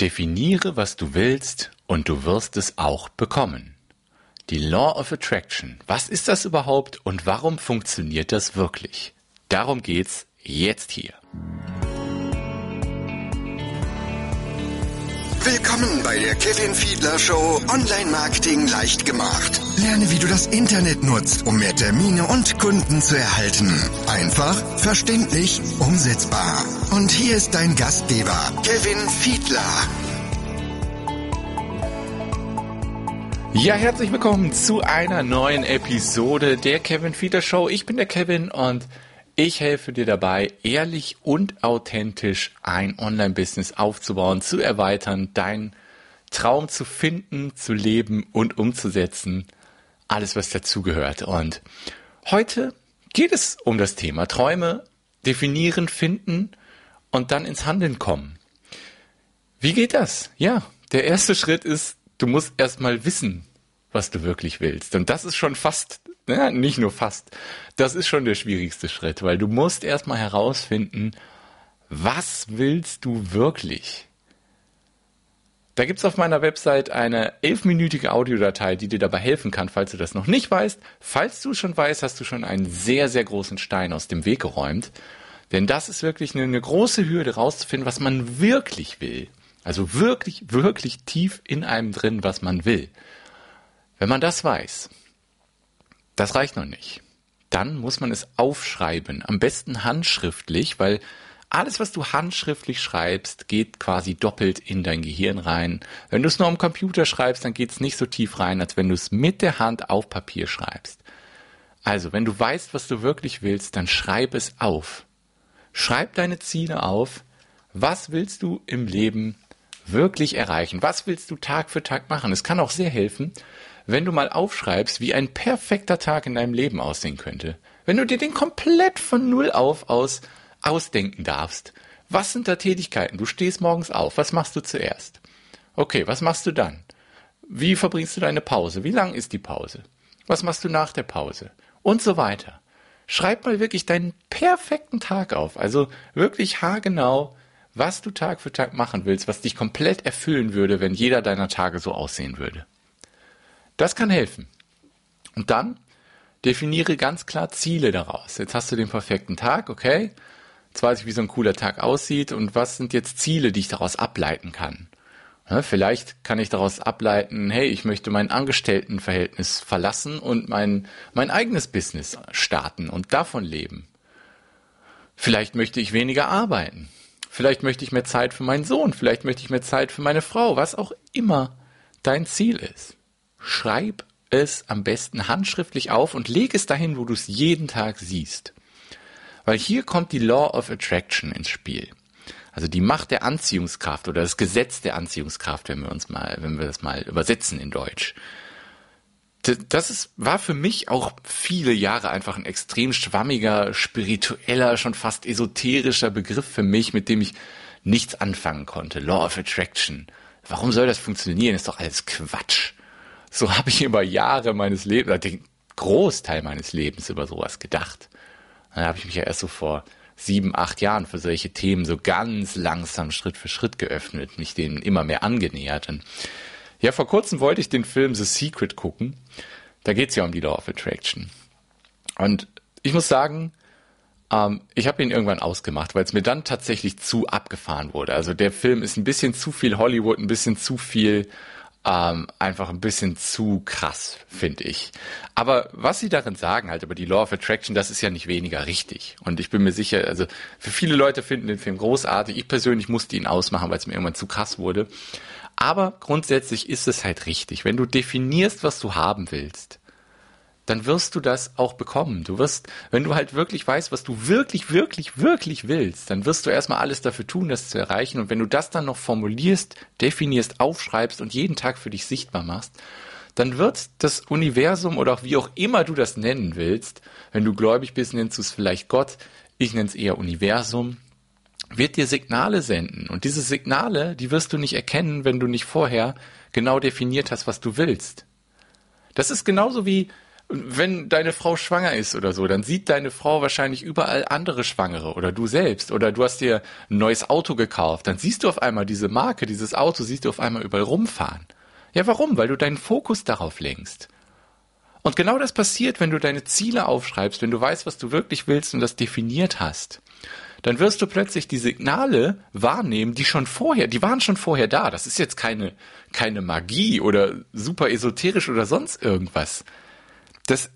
Definiere, was du willst und du wirst es auch bekommen. Die Law of Attraction. Was ist das überhaupt und warum funktioniert das wirklich? Darum geht's jetzt hier. Willkommen bei der Kevin Fiedler Show Online Marketing leicht gemacht. Lerne, wie du das Internet nutzt, um mehr Termine und Kunden zu erhalten. Einfach, verständlich, umsetzbar. Und hier ist dein Gastgeber, Kevin Fiedler. Ja, herzlich willkommen zu einer neuen Episode der Kevin Fiedler Show. Ich bin der Kevin und ich helfe dir dabei, ehrlich und authentisch ein Online-Business aufzubauen, zu erweitern, deinen Traum zu finden, zu leben und umzusetzen. Alles, was dazugehört. Und heute geht es um das Thema Träume definieren, finden und dann ins Handeln kommen. Wie geht das? Ja, der erste Schritt ist, du musst erstmal wissen, was du wirklich willst. Und das ist schon fast ja, nicht nur fast. Das ist schon der schwierigste Schritt, weil du musst erstmal herausfinden, was willst du wirklich? Da gibt's auf meiner Website eine elfminütige Audiodatei, die dir dabei helfen kann, falls du das noch nicht weißt. Falls du schon weißt, hast du schon einen sehr, sehr großen Stein aus dem Weg geräumt. Denn das ist wirklich eine, eine große Hürde, rauszufinden, was man wirklich will. Also wirklich, wirklich tief in einem drin, was man will. Wenn man das weiß, das reicht noch nicht. Dann muss man es aufschreiben, am besten handschriftlich, weil alles, was du handschriftlich schreibst, geht quasi doppelt in dein Gehirn rein. Wenn du es nur am Computer schreibst, dann geht es nicht so tief rein, als wenn du es mit der Hand auf Papier schreibst. Also, wenn du weißt, was du wirklich willst, dann schreib es auf. Schreib deine Ziele auf. Was willst du im Leben wirklich erreichen? Was willst du Tag für Tag machen? Es kann auch sehr helfen, wenn du mal aufschreibst, wie ein perfekter Tag in deinem Leben aussehen könnte. Wenn du dir den komplett von Null auf aus ausdenken darfst. Was sind da Tätigkeiten? Du stehst morgens auf. Was machst du zuerst? Okay, was machst du dann? Wie verbringst du deine Pause? Wie lang ist die Pause? Was machst du nach der Pause? Und so weiter. Schreib mal wirklich deinen perfekten Tag auf. Also wirklich haargenau, was du Tag für Tag machen willst, was dich komplett erfüllen würde, wenn jeder deiner Tage so aussehen würde. Das kann helfen. Und dann definiere ganz klar Ziele daraus. Jetzt hast du den perfekten Tag, okay? Jetzt weiß ich, wie so ein cooler Tag aussieht und was sind jetzt Ziele, die ich daraus ableiten kann. Vielleicht kann ich daraus ableiten, hey, ich möchte mein Angestelltenverhältnis verlassen und mein, mein eigenes Business starten und davon leben. Vielleicht möchte ich weniger arbeiten. Vielleicht möchte ich mehr Zeit für meinen Sohn. Vielleicht möchte ich mehr Zeit für meine Frau. Was auch immer dein Ziel ist schreib es am besten handschriftlich auf und leg es dahin, wo du es jeden Tag siehst. Weil hier kommt die Law of Attraction ins Spiel. Also die Macht der Anziehungskraft oder das Gesetz der Anziehungskraft, wenn wir uns mal, wenn wir das mal übersetzen in Deutsch. Das ist, war für mich auch viele Jahre einfach ein extrem schwammiger, spiritueller, schon fast esoterischer Begriff für mich, mit dem ich nichts anfangen konnte. Law of Attraction. Warum soll das funktionieren? Ist doch alles Quatsch. So habe ich über Jahre meines Lebens, den Großteil meines Lebens über sowas gedacht. Dann habe ich mich ja erst so vor sieben, acht Jahren für solche Themen so ganz langsam Schritt für Schritt geöffnet, mich denen immer mehr angenähert. Und ja, vor kurzem wollte ich den Film The Secret gucken. Da geht es ja um die Law of Attraction. Und ich muss sagen, ähm, ich habe ihn irgendwann ausgemacht, weil es mir dann tatsächlich zu abgefahren wurde. Also der Film ist ein bisschen zu viel Hollywood, ein bisschen zu viel ähm, einfach ein bisschen zu krass, finde ich. Aber was sie darin sagen, halt über die Law of Attraction, das ist ja nicht weniger richtig. Und ich bin mir sicher, also für viele Leute finden den Film großartig. Ich persönlich musste ihn ausmachen, weil es mir irgendwann zu krass wurde. Aber grundsätzlich ist es halt richtig. Wenn du definierst, was du haben willst, dann wirst du das auch bekommen. Du wirst, wenn du halt wirklich weißt, was du wirklich, wirklich, wirklich willst, dann wirst du erstmal alles dafür tun, das zu erreichen. Und wenn du das dann noch formulierst, definierst, aufschreibst und jeden Tag für dich sichtbar machst, dann wird das Universum oder auch wie auch immer du das nennen willst, wenn du gläubig bist, nennst du es vielleicht Gott, ich nenne es eher Universum, wird dir Signale senden. Und diese Signale, die wirst du nicht erkennen, wenn du nicht vorher genau definiert hast, was du willst. Das ist genauso wie, wenn deine Frau schwanger ist oder so, dann sieht deine Frau wahrscheinlich überall andere Schwangere oder du selbst oder du hast dir ein neues Auto gekauft, dann siehst du auf einmal diese Marke, dieses Auto, siehst du auf einmal überall rumfahren. Ja, warum? Weil du deinen Fokus darauf lenkst. Und genau das passiert, wenn du deine Ziele aufschreibst, wenn du weißt, was du wirklich willst und das definiert hast. Dann wirst du plötzlich die Signale wahrnehmen, die schon vorher, die waren schon vorher da. Das ist jetzt keine, keine Magie oder super esoterisch oder sonst irgendwas das,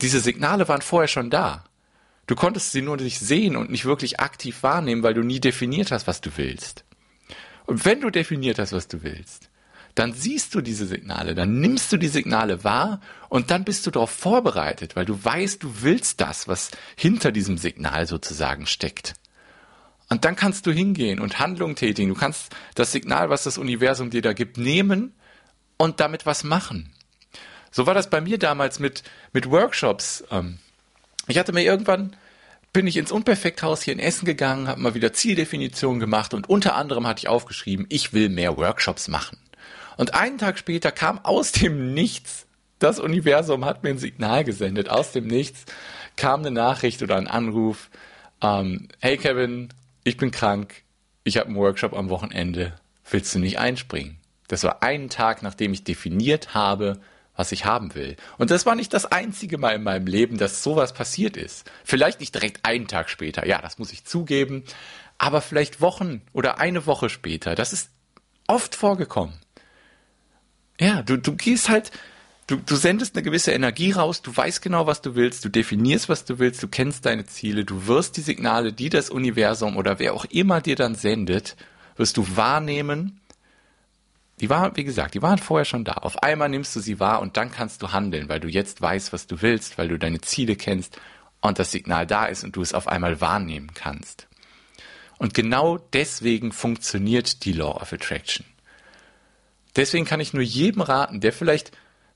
diese Signale waren vorher schon da. Du konntest sie nur nicht sehen und nicht wirklich aktiv wahrnehmen, weil du nie definiert hast, was du willst. Und wenn du definiert hast, was du willst, dann siehst du diese Signale, dann nimmst du die Signale wahr und dann bist du darauf vorbereitet, weil du weißt, du willst das, was hinter diesem Signal sozusagen steckt. Und dann kannst du hingehen und Handlungen tätigen. Du kannst das Signal, was das Universum dir da gibt, nehmen und damit was machen. So war das bei mir damals mit, mit Workshops. Ähm, ich hatte mir irgendwann, bin ich ins Unperfekthaus hier in Essen gegangen, habe mal wieder Zieldefinitionen gemacht und unter anderem hatte ich aufgeschrieben, ich will mehr Workshops machen. Und einen Tag später kam aus dem Nichts, das Universum hat mir ein Signal gesendet, aus dem Nichts kam eine Nachricht oder ein Anruf, ähm, hey Kevin, ich bin krank, ich habe einen Workshop am Wochenende, willst du nicht einspringen? Das war einen Tag, nachdem ich definiert habe, was ich haben will. Und das war nicht das einzige Mal in meinem Leben, dass sowas passiert ist. Vielleicht nicht direkt einen Tag später, ja, das muss ich zugeben, aber vielleicht Wochen oder eine Woche später. Das ist oft vorgekommen. Ja, du, du gehst halt, du, du sendest eine gewisse Energie raus, du weißt genau, was du willst, du definierst, was du willst, du kennst deine Ziele, du wirst die Signale, die das Universum oder wer auch immer dir dann sendet, wirst du wahrnehmen die waren, wie gesagt, die waren vorher schon da. Auf einmal nimmst du sie wahr und dann kannst du handeln, weil du jetzt weißt, was du willst, weil du deine Ziele kennst und das Signal da ist und du es auf einmal wahrnehmen kannst. Und genau deswegen funktioniert die Law of Attraction. Deswegen kann ich nur jedem raten, der vielleicht,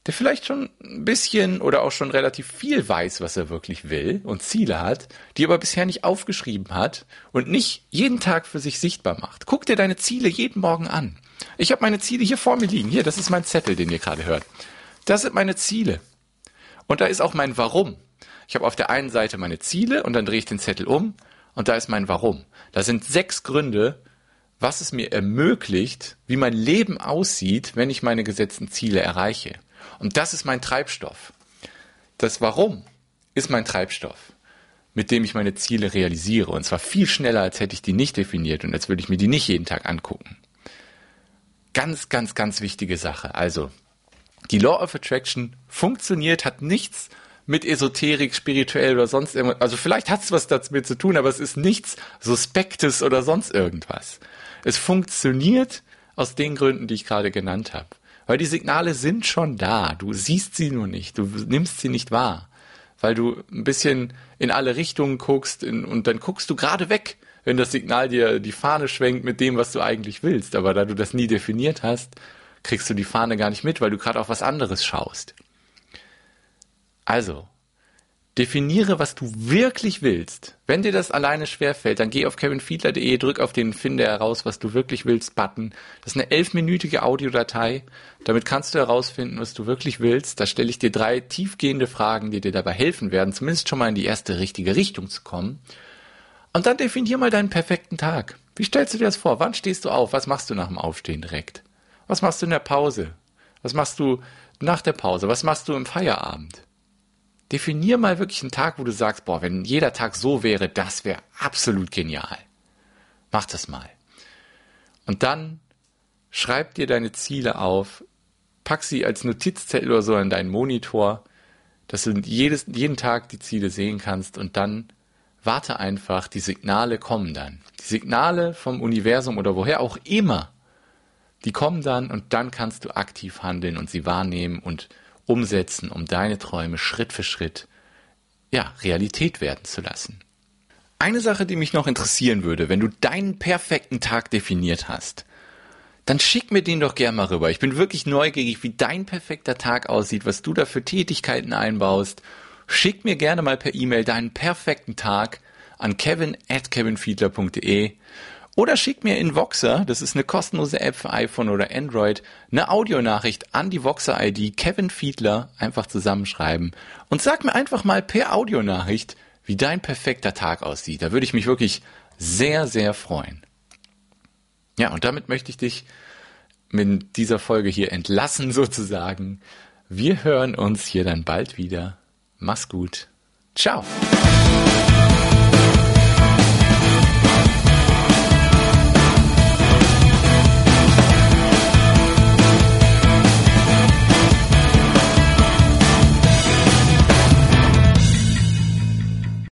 der vielleicht schon ein bisschen oder auch schon relativ viel weiß, was er wirklich will und Ziele hat, die aber bisher nicht aufgeschrieben hat und nicht jeden Tag für sich sichtbar macht. Guck dir deine Ziele jeden Morgen an. Ich habe meine Ziele hier vor mir liegen. Hier, das ist mein Zettel, den ihr gerade hört. Das sind meine Ziele. Und da ist auch mein Warum. Ich habe auf der einen Seite meine Ziele und dann drehe ich den Zettel um und da ist mein Warum. Da sind sechs Gründe, was es mir ermöglicht, wie mein Leben aussieht, wenn ich meine gesetzten Ziele erreiche. Und das ist mein Treibstoff. Das Warum ist mein Treibstoff, mit dem ich meine Ziele realisiere. Und zwar viel schneller, als hätte ich die nicht definiert und als würde ich mir die nicht jeden Tag angucken. Ganz, ganz, ganz wichtige Sache. Also, die Law of Attraction funktioniert, hat nichts mit Esoterik, spirituell oder sonst irgendwas. Also vielleicht hat es was damit zu tun, aber es ist nichts Suspektes oder sonst irgendwas. Es funktioniert aus den Gründen, die ich gerade genannt habe. Weil die Signale sind schon da. Du siehst sie nur nicht. Du nimmst sie nicht wahr. Weil du ein bisschen in alle Richtungen guckst und dann guckst du gerade weg wenn das Signal dir die Fahne schwenkt mit dem, was du eigentlich willst. Aber da du das nie definiert hast, kriegst du die Fahne gar nicht mit, weil du gerade auf was anderes schaust. Also, definiere, was du wirklich willst. Wenn dir das alleine schwerfällt, dann geh auf kevinfiedler.de, drück auf den Finde heraus, was du wirklich willst Button. Das ist eine elfminütige Audiodatei. Damit kannst du herausfinden, was du wirklich willst. Da stelle ich dir drei tiefgehende Fragen, die dir dabei helfen werden, zumindest schon mal in die erste richtige Richtung zu kommen. Und dann definier mal deinen perfekten Tag. Wie stellst du dir das vor? Wann stehst du auf? Was machst du nach dem Aufstehen direkt? Was machst du in der Pause? Was machst du nach der Pause? Was machst du im Feierabend? Definier mal wirklich einen Tag, wo du sagst, boah, wenn jeder Tag so wäre, das wäre absolut genial. Mach das mal. Und dann schreib dir deine Ziele auf, pack sie als Notizzettel oder so an deinen Monitor, dass du jedes, jeden Tag die Ziele sehen kannst und dann warte einfach, die Signale kommen dann. Die Signale vom Universum oder woher auch immer, die kommen dann und dann kannst du aktiv handeln und sie wahrnehmen und umsetzen, um deine Träume Schritt für Schritt, ja, Realität werden zu lassen. Eine Sache, die mich noch interessieren würde, wenn du deinen perfekten Tag definiert hast, dann schick mir den doch gerne mal rüber. Ich bin wirklich neugierig, wie dein perfekter Tag aussieht, was du da für Tätigkeiten einbaust Schick mir gerne mal per E-Mail deinen perfekten Tag an kevin at kevinfiedler.de Oder schick mir in Voxer, das ist eine kostenlose App für iPhone oder Android, eine Audionachricht an die Voxer-ID Kevin Fiedler, einfach zusammenschreiben und sag mir einfach mal per Audionachricht, wie dein perfekter Tag aussieht. Da würde ich mich wirklich sehr, sehr freuen. Ja, und damit möchte ich dich mit dieser Folge hier entlassen sozusagen. Wir hören uns hier dann bald wieder. Mach's gut. Ciao.